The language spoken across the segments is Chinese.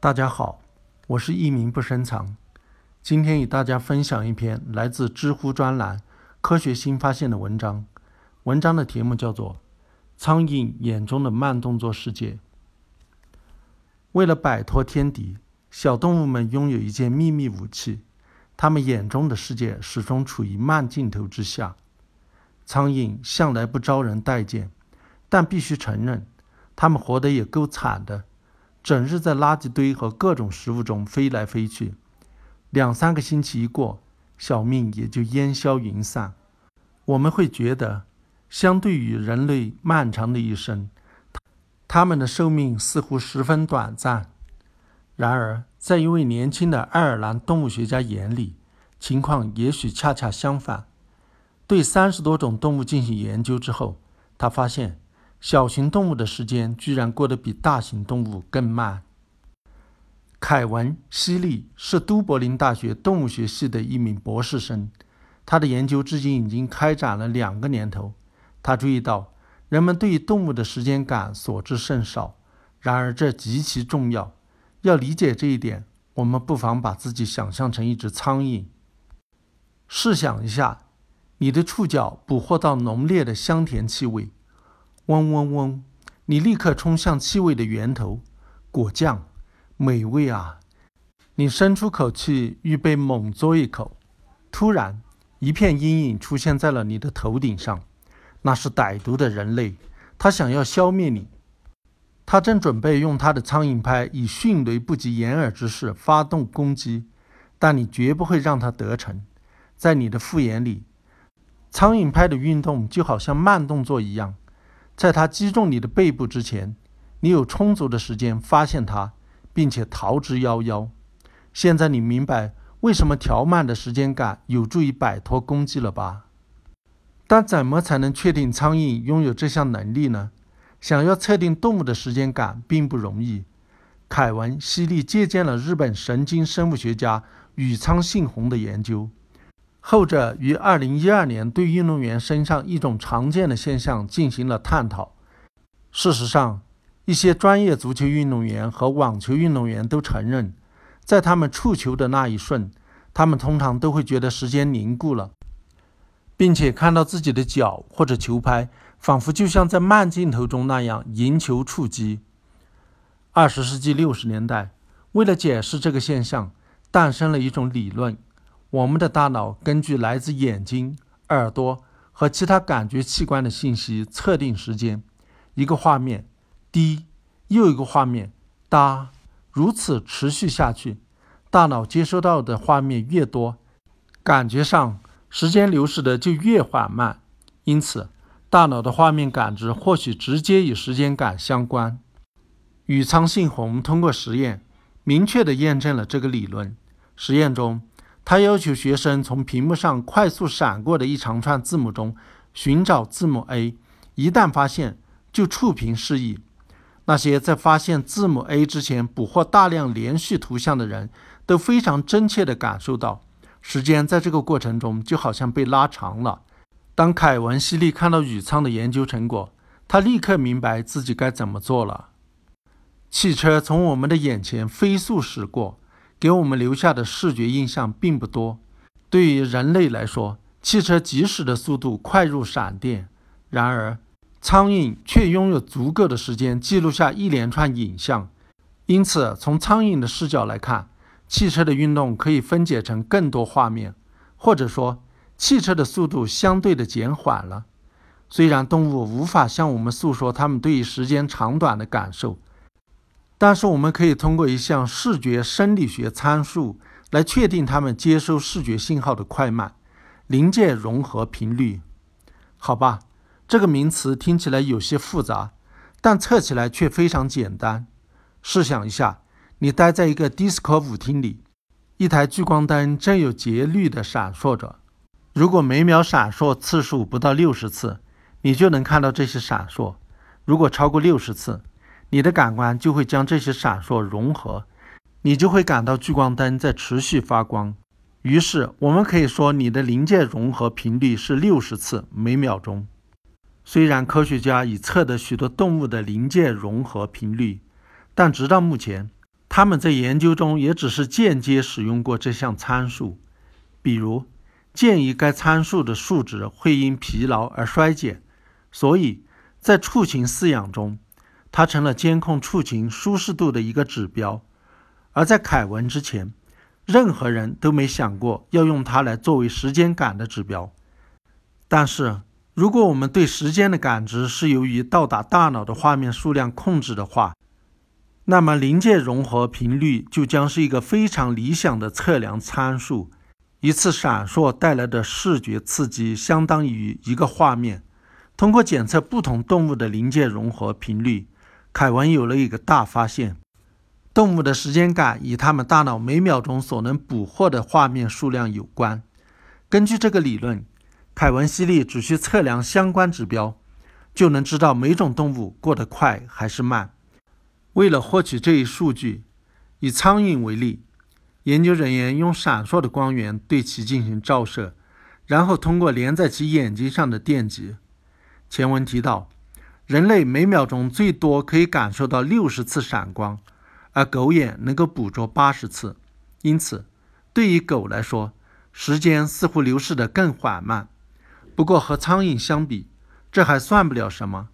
大家好，我是一名不深藏。今天与大家分享一篇来自知乎专栏“科学新发现”的文章。文章的题目叫做《苍蝇眼中的慢动作世界》。为了摆脱天敌，小动物们拥有一件秘密武器，它们眼中的世界始终处于慢镜头之下。苍蝇向来不招人待见，但必须承认，它们活得也够惨的。整日在垃圾堆和各种食物中飞来飞去，两三个星期一过，小命也就烟消云散。我们会觉得，相对于人类漫长的一生，它们的寿命似乎十分短暂。然而，在一位年轻的爱尔兰动物学家眼里，情况也许恰恰相反。对三十多种动物进行研究之后，他发现。小型动物的时间居然过得比大型动物更慢。凯文·希利是都柏林大学动物学系的一名博士生，他的研究至今已经开展了两个年头。他注意到，人们对于动物的时间感所知甚少，然而这极其重要。要理解这一点，我们不妨把自己想象成一只苍蝇。试想一下，你的触角捕获到浓烈的香甜气味。嗡嗡嗡！你立刻冲向气味的源头，果酱，美味啊！你伸出口气，预备猛嘬一口。突然，一片阴影出现在了你的头顶上，那是歹毒的人类，他想要消灭你。他正准备用他的苍蝇拍以迅雷不及掩耳之势发动攻击，但你绝不会让他得逞。在你的复眼里，苍蝇拍的运动就好像慢动作一样。在它击中你的背部之前，你有充足的时间发现它，并且逃之夭夭。现在你明白为什么调慢的时间感有助于摆脱攻击了吧？但怎么才能确定苍蝇拥有这项能力呢？想要测定动物的时间感并不容易。凯文·希利借鉴了日本神经生物学家宇仓信宏的研究。后者于2012年对运动员身上一种常见的现象进行了探讨。事实上，一些专业足球运动员和网球运动员都承认，在他们触球的那一瞬，他们通常都会觉得时间凝固了，并且看到自己的脚或者球拍仿佛就像在慢镜头中那样迎球触击。20世纪60年代，为了解释这个现象，诞生了一种理论。我们的大脑根据来自眼睛、耳朵和其他感觉器官的信息测定时间。一个画面，滴，又一个画面，哒，如此持续下去。大脑接收到的画面越多，感觉上时间流逝的就越缓慢。因此，大脑的画面感知或许直接与时间感相关。宇仓信宏通过实验明确地验证了这个理论。实验中。他要求学生从屏幕上快速闪过的一长串字母中寻找字母 A，一旦发现就触屏示意。那些在发现字母 A 之前捕获大量连续图像的人都非常真切地感受到，时间在这个过程中就好像被拉长了。当凯文·希利看到宇仓的研究成果，他立刻明白自己该怎么做了。汽车从我们的眼前飞速驶过。给我们留下的视觉印象并不多。对于人类来说，汽车疾驶的速度快如闪电。然而，苍蝇却拥有足够的时间记录下一连串影像。因此，从苍蝇的视角来看，汽车的运动可以分解成更多画面，或者说，汽车的速度相对的减缓了。虽然动物无法向我们诉说它们对于时间长短的感受。但是我们可以通过一项视觉生理学参数来确定它们接收视觉信号的快慢——临界融合频率。好吧，这个名词听起来有些复杂，但测起来却非常简单。试想一下，你待在一个迪斯科舞厅里，一台聚光灯正有节律地闪烁着。如果每秒闪烁次数不到六十次，你就能看到这些闪烁；如果超过六十次，你的感官就会将这些闪烁融合，你就会感到聚光灯在持续发光。于是，我们可以说你的临界融合频率是六十次每秒钟。虽然科学家已测得许多动物的临界融合频率，但直到目前，他们在研究中也只是间接使用过这项参数，比如鉴于该参数的数值会因疲劳而衰减，所以在畜禽饲养中，它成了监控畜禽舒适度的一个指标。而在凯文之前，任何人都没想过要用它来作为时间感的指标。但是，如果我们对时间的感知是由于到达大脑的画面数量控制的话，那么临界融合频率就将是一个非常理想的测量参数。一次闪烁带来的视觉刺激相当于一个画面。通过检测不同动物的临界融合频率，凯文有了一个大发现。动物的时间感与它们大脑每秒钟所能捕获的画面数量有关。根据这个理论，凯文·希利只需测量相关指标，就能知道每种动物过得快还是慢。为了获取这一数据，以苍蝇为例，研究人员用闪烁的光源对其进行照射，然后通过连在其眼睛上的电极。前文提到，人类每秒钟最多可以感受到六十次闪光。而狗眼能够捕捉八十次，因此，对于狗来说，时间似乎流逝得更缓慢。不过和苍蝇相比，这还算不了什么。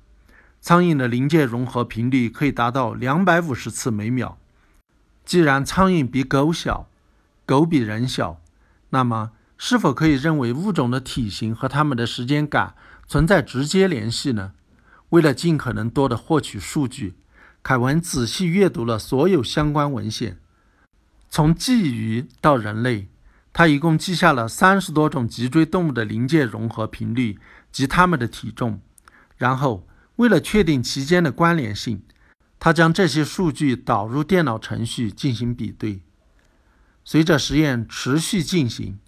苍蝇的临界融合频率可以达到两百五十次每秒。既然苍蝇比狗小，狗比人小，那么是否可以认为物种的体型和它们的时间感存在直接联系呢？为了尽可能多的获取数据。凯文仔细阅读了所有相关文献，从鲫鱼到人类，他一共记下了三十多种脊椎动物的临界融合频率及它们的体重。然后，为了确定其间的关联性，他将这些数据导入电脑程序进行比对。随着实验持续进行，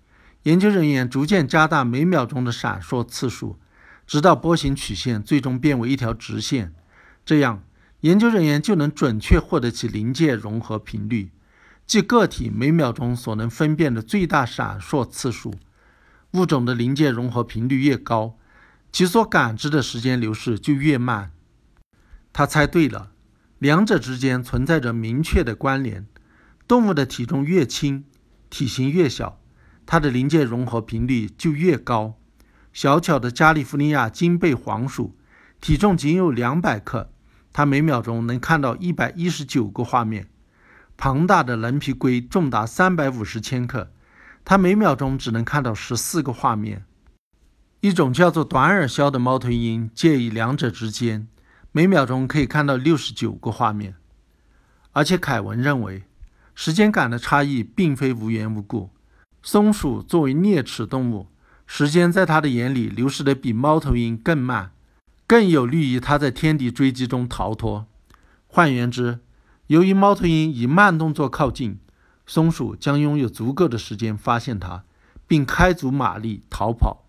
研究人员逐渐加大每秒钟的闪烁次数，直到波形曲线最终变为一条直线。这样。研究人员就能准确获得其临界融合频率，即个体每秒钟所能分辨的最大闪烁次数。物种的临界融合频率越高，其所感知的时间流逝就越慢。他猜对了，两者之间存在着明确的关联。动物的体重越轻，体型越小，它的临界融合频率就越高。小巧的加利福尼亚金背黄鼠，体重仅有两百克。它每秒钟能看到一百一十九个画面。庞大的棱皮龟重达三百五十千克，它每秒钟只能看到十四个画面。一种叫做短耳鸮的猫头鹰介于两者之间，每秒钟可以看到六十九个画面。而且凯文认为，时间感的差异并非无缘无故。松鼠作为啮齿动物，时间在它的眼里流逝的比猫头鹰更慢。更有利于它在天敌追击中逃脱。换言之，由于猫头鹰以慢动作靠近，松鼠将拥有足够的时间发现它，并开足马力逃跑。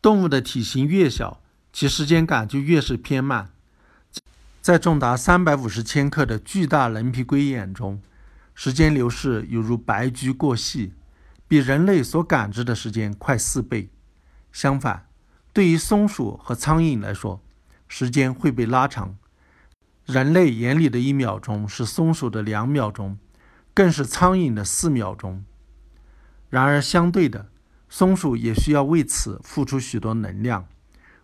动物的体型越小，其时间感就越是偏慢。在重达三百五十千克的巨大棱皮龟眼中，时间流逝犹如白驹过隙，比人类所感知的时间快四倍。相反，对于松鼠和苍蝇来说，时间会被拉长。人类眼里的一秒钟是松鼠的两秒钟，更是苍蝇的四秒钟。然而，相对的，松鼠也需要为此付出许多能量。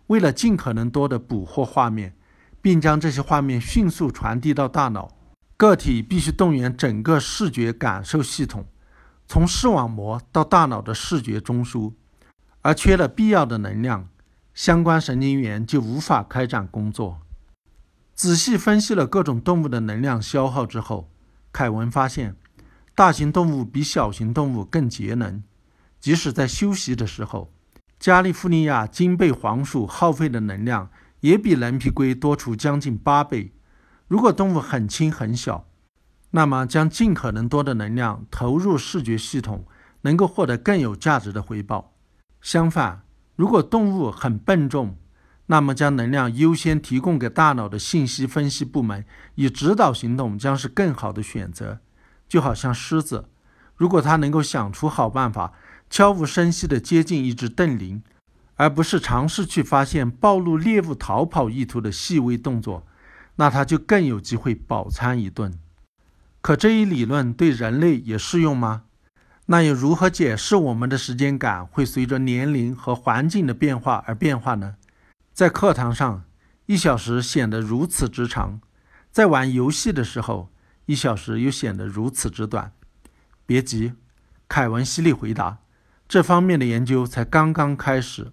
为了尽可能多的捕获画面，并将这些画面迅速传递到大脑，个体必须动员整个视觉感受系统，从视网膜到大脑的视觉中枢。而缺了必要的能量。相关神经元就无法开展工作。仔细分析了各种动物的能量消耗之后，凯文发现，大型动物比小型动物更节能。即使在休息的时候，加利福尼亚金背黄鼠耗费的能量也比蓝皮龟多出将近八倍。如果动物很轻很小，那么将尽可能多的能量投入视觉系统，能够获得更有价值的回报。相反，如果动物很笨重，那么将能量优先提供给大脑的信息分析部门，以指导行动将是更好的选择。就好像狮子，如果它能够想出好办法，悄无声息地接近一只瞪羚，而不是尝试去发现暴露猎物逃跑意图的细微动作，那它就更有机会饱餐一顿。可这一理论对人类也适用吗？那又如何解释我们的时间感会随着年龄和环境的变化而变化呢？在课堂上，一小时显得如此之长；在玩游戏的时候，一小时又显得如此之短。别急，凯文·犀利回答：“这方面的研究才刚刚开始。”